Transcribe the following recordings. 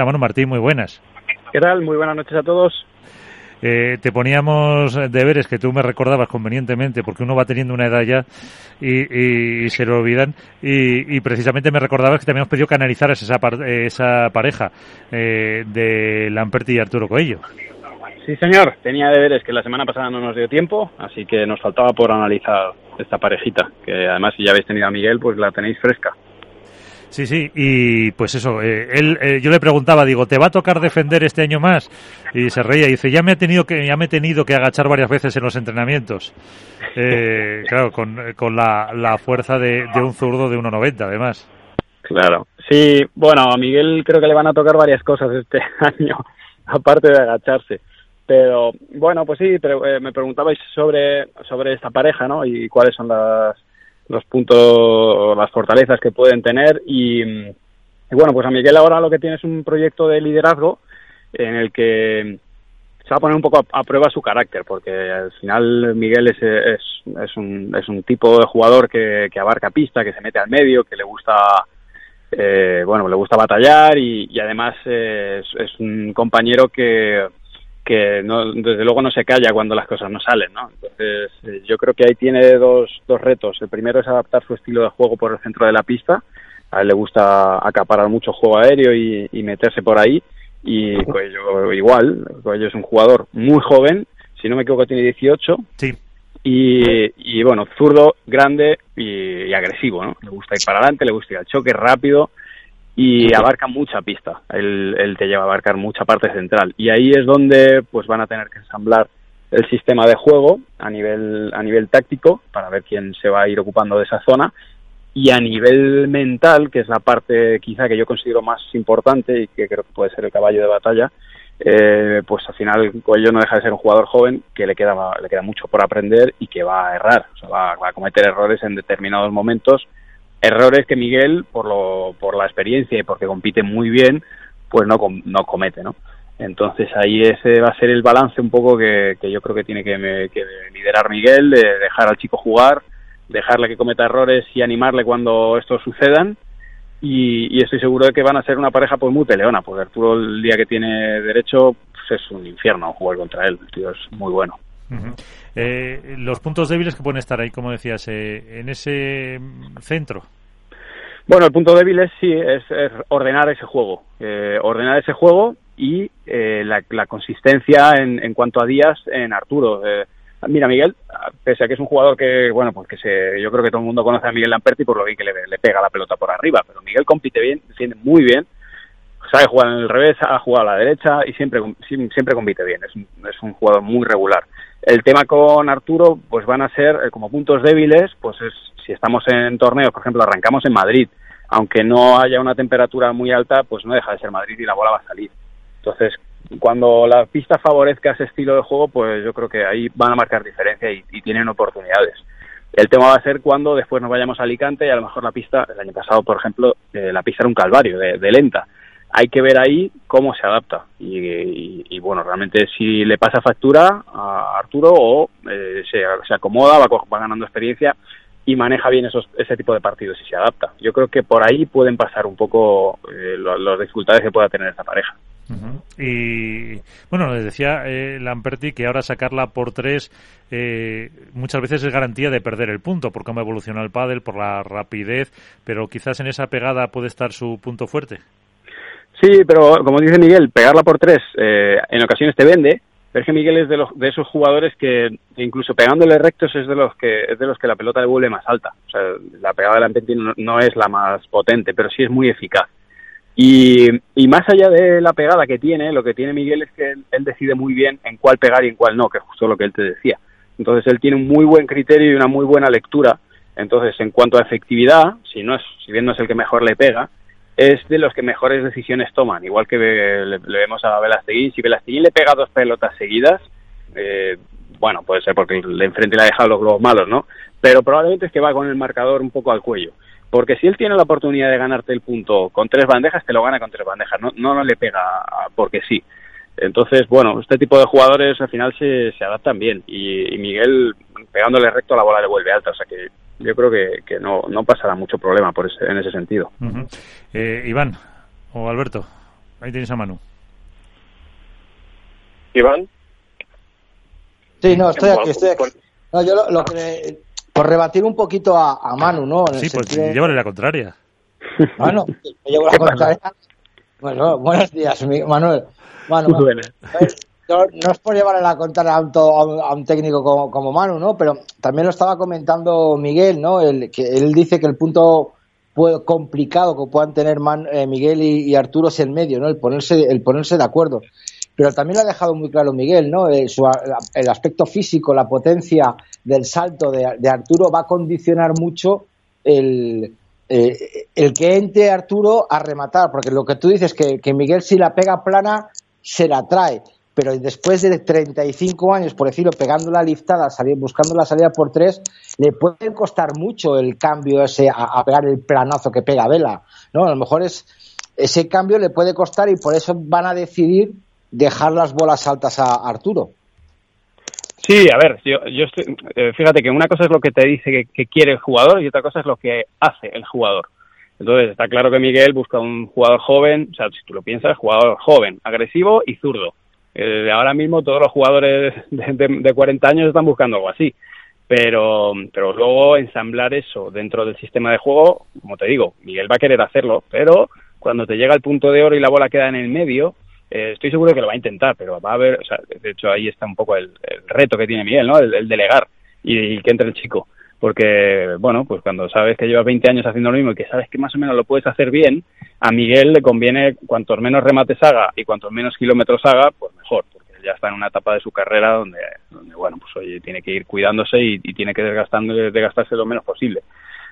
Bueno, Martín, muy buenas. ¿Qué tal? Muy buenas noches a todos. Eh, te poníamos deberes que tú me recordabas convenientemente, porque uno va teniendo una edad ya y, se lo olvidan. Y, precisamente me recordabas que también hemos pedido que analizaras esa, esa pareja eh, de Lamperti y Arturo Coello. Sí, señor. Tenía deberes que la semana pasada no nos dio tiempo, así que nos faltaba por analizar esta parejita, que además si ya habéis tenido a Miguel, pues la tenéis fresca. Sí, sí, y pues eso, eh, él, eh, yo le preguntaba, digo, ¿te va a tocar defender este año más? Y se reía y dice, ya me, he tenido que, ya me he tenido que agachar varias veces en los entrenamientos. Eh, claro, con, con la, la fuerza de, de un zurdo de 1,90 además. Claro, sí, bueno, a Miguel creo que le van a tocar varias cosas este año, aparte de agacharse. Pero bueno, pues sí, pero, me preguntabais sobre, sobre esta pareja, ¿no? Y cuáles son las, los puntos, las fortalezas que pueden tener y, bueno, pues a Miguel ahora lo que tiene es un proyecto de liderazgo en el que se va a poner un poco a, prueba su carácter, porque al final Miguel es, es, es, un, es un tipo de jugador que, que abarca pista, que se mete al medio, que le gusta eh, bueno, le gusta batallar y, además es, un compañero que, que no, desde luego no se calla cuando las cosas no salen, ¿no? Entonces, eh, yo creo que ahí tiene dos, dos retos. El primero es adaptar su estilo de juego por el centro de la pista. A él le gusta acaparar mucho juego aéreo y, y meterse por ahí. Y Coello igual. Coello es un jugador muy joven. Si no me equivoco, tiene 18. Sí. Y, y bueno, zurdo, grande y, y agresivo, ¿no? Le gusta ir para adelante, le gusta ir al choque rápido y abarca mucha pista. Él, te lleva a abarcar mucha parte central. Y ahí es donde pues van a tener que ensamblar el sistema de juego a nivel, a nivel táctico para ver quién se va a ir ocupando de esa zona. Y a nivel mental, que es la parte quizá que yo considero más importante y que creo que puede ser el caballo de batalla, eh, pues al final Coelho no deja de ser un jugador joven que le queda, le queda mucho por aprender y que va a errar, o sea, va a cometer errores en determinados momentos errores que Miguel, por, lo, por la experiencia y porque compite muy bien, pues no, no comete, ¿no? Entonces ahí ese va a ser el balance un poco que, yo creo que tiene que, que, liderar Miguel, de dejar al chico jugar, dejarle que cometa errores y animarle cuando estos sucedan. Y, y, estoy seguro de que van a ser una pareja pues muy peleona, porque Arturo el día que tiene derecho pues es un infierno jugar contra él, el tío es muy bueno. Eh, los puntos débiles que pueden estar ahí, como decías, eh, en ese centro. Bueno, el punto débil es sí, es, ordenar ese juego, eh, ordenar ese juego y la, consistencia en, cuanto a días en Arturo. mira, Miguel, pese a que es un jugador que, bueno, pues yo creo que todo el mundo conoce a Miguel Lamperti por lo bien que le, le pega la pelota por arriba, pero Miguel compite bien, defiende muy bien, sabe jugar en el revés, ha jugado a la derecha y siempre, siempre compite bien, es es un jugador muy regular. El tema con Arturo, pues van a ser eh, como puntos débiles, pues es, si estamos en torneos, por ejemplo, arrancamos en Madrid, aunque no haya una temperatura muy alta, pues no deja de ser Madrid y la bola va a salir. Entonces, cuando la pista favorezca ese estilo de juego, pues yo creo que ahí van a marcar diferencia y, tienen oportunidades. El tema va a ser cuando después nos vayamos a Alicante y a lo mejor la pista, el año pasado, por ejemplo, eh, la pista era un calvario de lenta hay que ver ahí cómo se adapta. Y, bueno realmente si le pasa factura a Arturo o eh, se, acomoda va, ganando experiencia y maneja bien esos, ese tipo de partidos y se adapta. Yo creo que por ahí pueden pasar un poco eh, las dificultades que pueda tener esta pareja. Y bueno, les decía eh, Lamperti que ahora sacarla por tres eh, muchas veces es garantía de perder el punto, por cómo evoluciona el pádel, por la rapidez, pero quizás en esa pegada puede estar su punto fuerte. Sí, pero como dice Miguel, pegarla por tres eh, en ocasiones te vende, pero es que Miguel es de, los, de esos jugadores que incluso pegándole rectos es de los que es de los que la pelota le vuelve más alta. O sea, la pegada del Lampetti no, es la más potente, pero sí es muy eficaz. Y, y, más allá de la pegada que tiene, lo que tiene Miguel es que él, decide muy bien en cuál pegar y en cuál no, que es justo lo que él te decía. Entonces él tiene un muy buen criterio y una muy buena lectura. Entonces, en cuanto a efectividad, si no es, si bien no es el que mejor le pega, es de los que mejores decisiones toman, igual que le, vemos a Velasteguín. Si Velasteguín le pega dos pelotas seguidas, eh, bueno, puede ser porque le enfrente le ha dejado los globos malos, ¿no? Pero probablemente es que va con el marcador un poco al cuello. Porque si él tiene la oportunidad de ganarte el punto con tres bandejas, te lo gana con tres bandejas, no, no, le pega porque sí. Entonces, bueno, este tipo de jugadores al final se, se adaptan bien y, y Miguel pegándole recto la bola le vuelve alta, o sea que yo creo que, que no, no pasará mucho problema por ese, en ese sentido. eh, Iván o Alberto. Ahí tenéis a Manu. Iván. Sí, no, estoy aquí, estoy aquí. No, yo lo, que por rebatir un poquito a, Manu, ¿no? sí, pues de... llévale la contraria. Bueno, me llevo la contraria. Bueno, buenos días, Manuel. Bueno, no, es por llevarle la contraria a un, a un técnico como, como, Manu, ¿no? Pero también lo estaba comentando Miguel, ¿no? El, que él dice que el punto complicado que puedan tener eh, Miguel y, Arturo es el medio, ¿no? El ponerse, el ponerse de acuerdo. Pero también lo ha dejado muy claro Miguel, ¿no? El, el aspecto físico, la potencia del salto de, Arturo va a condicionar mucho el, eh, el que entre Arturo a rematar, porque lo que tú dices que Miguel si la pega plana se la trae, pero después de 35 años, por decirlo, pegando la liftada, buscando la salida por tres, le puede costar mucho el cambio ese a, pegar el planazo que pega Vela, ¿no? A lo mejor es ese cambio le puede costar y por eso van a decidir dejar las bolas altas a Arturo. Sí, a ver, yo, yo eh, fíjate que una cosa es lo que te dice que, quiere el jugador y otra cosa es lo que hace el jugador. Entonces, está claro que Miguel busca un jugador joven, o sea, si tú lo piensas, jugador joven, agresivo y zurdo. Ahora mismo todos los jugadores de, 40 años están buscando algo así. Pero, pero luego ensamblar eso dentro del sistema de juego, como te digo, Miguel va a querer hacerlo, pero cuando te llega el punto de oro y la bola queda en el medio, eh, estoy seguro que lo va a intentar, pero va a haber, o sea, de hecho ahí está un poco el, reto que tiene Miguel, ¿no? El, delegar y, que entre el chico. Porque, bueno, pues cuando sabes que llevas 20 años haciendo lo mismo y que sabes que más o menos lo puedes hacer bien, a Miguel le conviene cuantos menos remates haga y cuantos menos kilómetros haga, pues mejor, porque ya está en una etapa de su carrera donde, bueno, pues oye, tiene que ir cuidándose y, tiene que desgastando, desgastarse lo menos posible.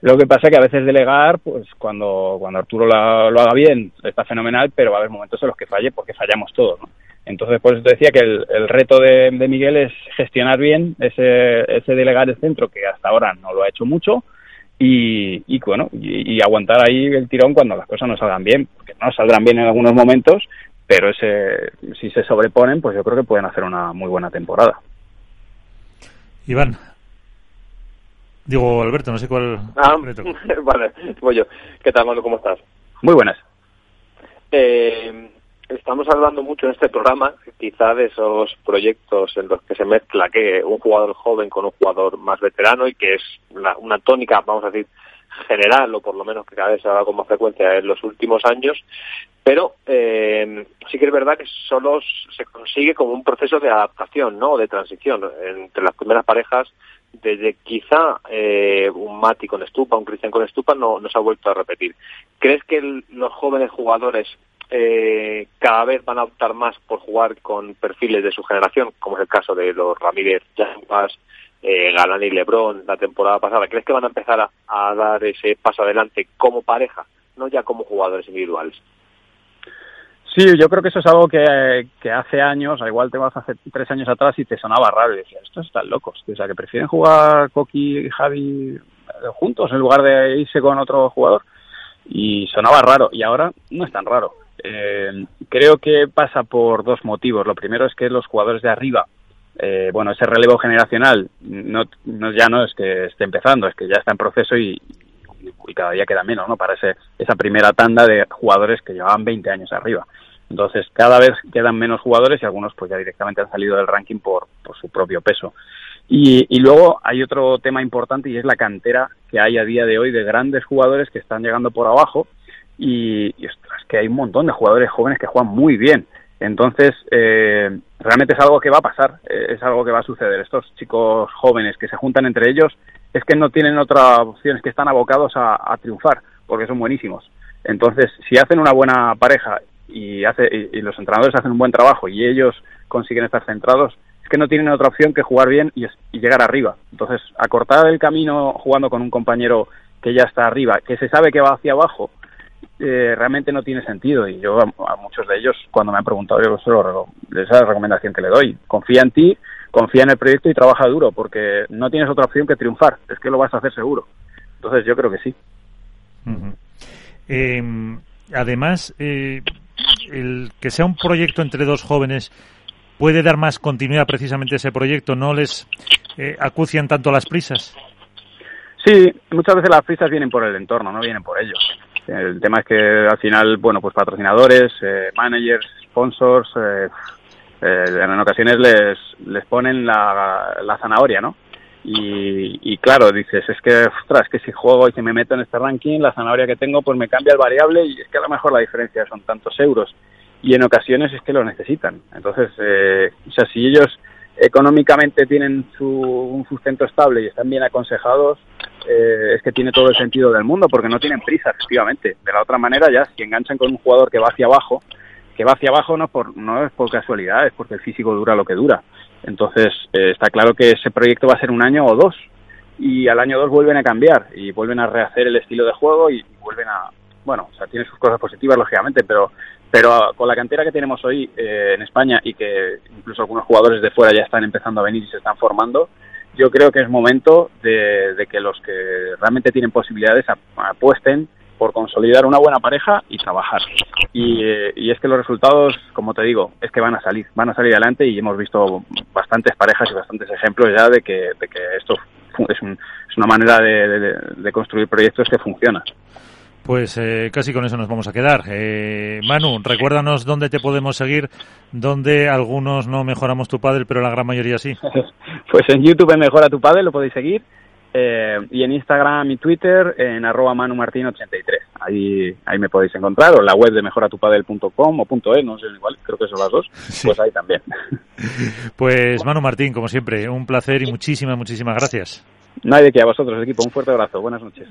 Lo que pasa es que a veces delegar, pues cuando, cuando Arturo lo haga bien, está fenomenal, pero va a haber momentos en los que falle porque fallamos todos, ¿no? Entonces, por eso te decía que el, el reto de, de, Miguel es gestionar bien ese, ese delegar el centro, que hasta ahora no lo ha hecho mucho, y, y bueno, y, aguantar ahí el tirón cuando las cosas no salgan bien, porque no saldrán bien en algunos momentos, pero ese, si se sobreponen, pues yo creo que pueden hacer una muy buena temporada. Iván. Digo, Alberto, no sé cuál. Ah, vale, voy yo. ¿Qué tal, Manu? ¿Cómo estás? Muy buenas. Eh, estamos hablando mucho en este programa, quizá de esos proyectos en los que se mezcla que un jugador joven con un jugador más veterano y que es una, tónica, vamos a decir, general, o por lo menos que cada vez se haga con más frecuencia en los últimos años, pero eh, sí que es verdad que solo se consigue como un proceso de adaptación, ¿no? De transición entre las primeras parejas, desde quizá eh, un Mati con Estupa, un Cristian con Estupa, no, no se ha vuelto a repetir. ¿Crees que los jóvenes jugadores eh, cada vez van a optar más por jugar con perfiles de su generación, como es el caso de los Ramírez, Jampas, eh, Galán y Lebrón la temporada pasada. ¿Crees que van a empezar a, dar ese paso adelante como pareja, no ya como jugadores individuales? Sí, yo creo que eso es algo que, hace años, al igual te vas hace tres años atrás y te sonaba raro y decías, estos están locos, o sea, que prefieren jugar Coqui y Javi juntos en lugar de irse con otro jugador y sonaba raro y ahora no es tan raro. Eh, creo que pasa por dos motivos. Lo primero es que los jugadores de arriba, eh, bueno, ese relevo generacional no, ya no es que esté empezando, es que ya está en proceso y, y cada día queda menos, ¿no? Para ese, esa primera tanda de jugadores que llevaban 20 años arriba. Entonces, cada vez quedan menos jugadores y algunos pues ya directamente han salido del ranking por, por su propio peso. Y, y, luego hay otro tema importante y es la cantera que hay a día de hoy de grandes jugadores que están llegando por abajo y, y es que hay un montón de jugadores jóvenes que juegan muy bien. Entonces, eh, realmente es algo que va a pasar, eh, es algo que va a suceder. Estos chicos jóvenes que se juntan entre ellos es que no tienen otra opción, es que están abocados a, triunfar, porque son buenísimos. Entonces, si hacen una buena pareja y, hace, y, los entrenadores hacen un buen trabajo y ellos consiguen estar centrados, es que no tienen otra opción que jugar bien y, y llegar arriba. Entonces, acortar el camino jugando con un compañero que ya está arriba, que se sabe que va hacia abajo, eh, realmente no tiene sentido. Y yo a, muchos de ellos, cuando me han preguntado, yo solo, esa es la recomendación que le doy. Confía en ti, confía en el proyecto y trabaja duro, porque no tienes otra opción que triunfar. Es que lo vas a hacer seguro. Entonces yo creo que sí. Em, además, eh, el que sea un proyecto entre dos jóvenes puede dar más continuidad precisamente a ese proyecto, no les eh, acucian tanto las prisas. Sí, muchas veces las prisas vienen por el entorno, no vienen por ellos. El tema es que al final, bueno, pues patrocinadores, eh, managers, sponsors, eh, eh, en ocasiones les, les ponen la, la zanahoria, ¿no? Y, y, claro, dices, es que, ostras, que si juego y si me meto en este ranking, la zanahoria que tengo, pues me cambia el variable y es que a lo mejor la diferencia son tantos euros. Y en ocasiones es que lo necesitan. Entonces, eh, o sea, si ellos económicamente tienen su, un sustento estable y están bien aconsejados, eh, es que tiene todo el sentido del mundo, porque no tienen prisa, efectivamente. De la otra manera, ya, si enganchan con un jugador que va hacia abajo, que va hacia abajo no, por, no es por casualidad, es porque el físico dura lo que dura. Entonces, eh, está claro que ese proyecto va a ser un año o dos, y al año dos vuelven a cambiar, y vuelven a rehacer el estilo de juego, y, vuelven a, bueno, o sea, tiene sus cosas positivas, lógicamente, pero pero con la cantera que tenemos hoy eh, en España y que incluso algunos jugadores de fuera ya están empezando a venir y se están formando, yo creo que es momento de, que los que realmente tienen posibilidades apuesten por consolidar una buena pareja y trabajar. Y, es que los resultados, como te digo, es que van a salir, van a salir adelante y hemos visto bastantes parejas y bastantes ejemplos ya de que, de que esto es, un, es una manera de construir proyectos que funciona. Pues eh, casi con eso nos vamos a quedar. Eh, Manu, recuérdanos dónde te podemos seguir, dónde algunos no mejoramos tu pádel, pero la gran mayoría sí. pues en YouTube en Mejora tu Pádel lo podéis seguir eh, y en Instagram y Twitter en arroba manumartin83. Ahí, ahí me podéis encontrar o en la web de mejoratupadel.com o .e, no sé igual, creo que son las dos, sí. pues ahí también. Pues Manu Martín, como siempre, un placer y muchísimas, muchísimas gracias. No hay de qué, a vosotros, equipo. Un fuerte abrazo. Buenas noches.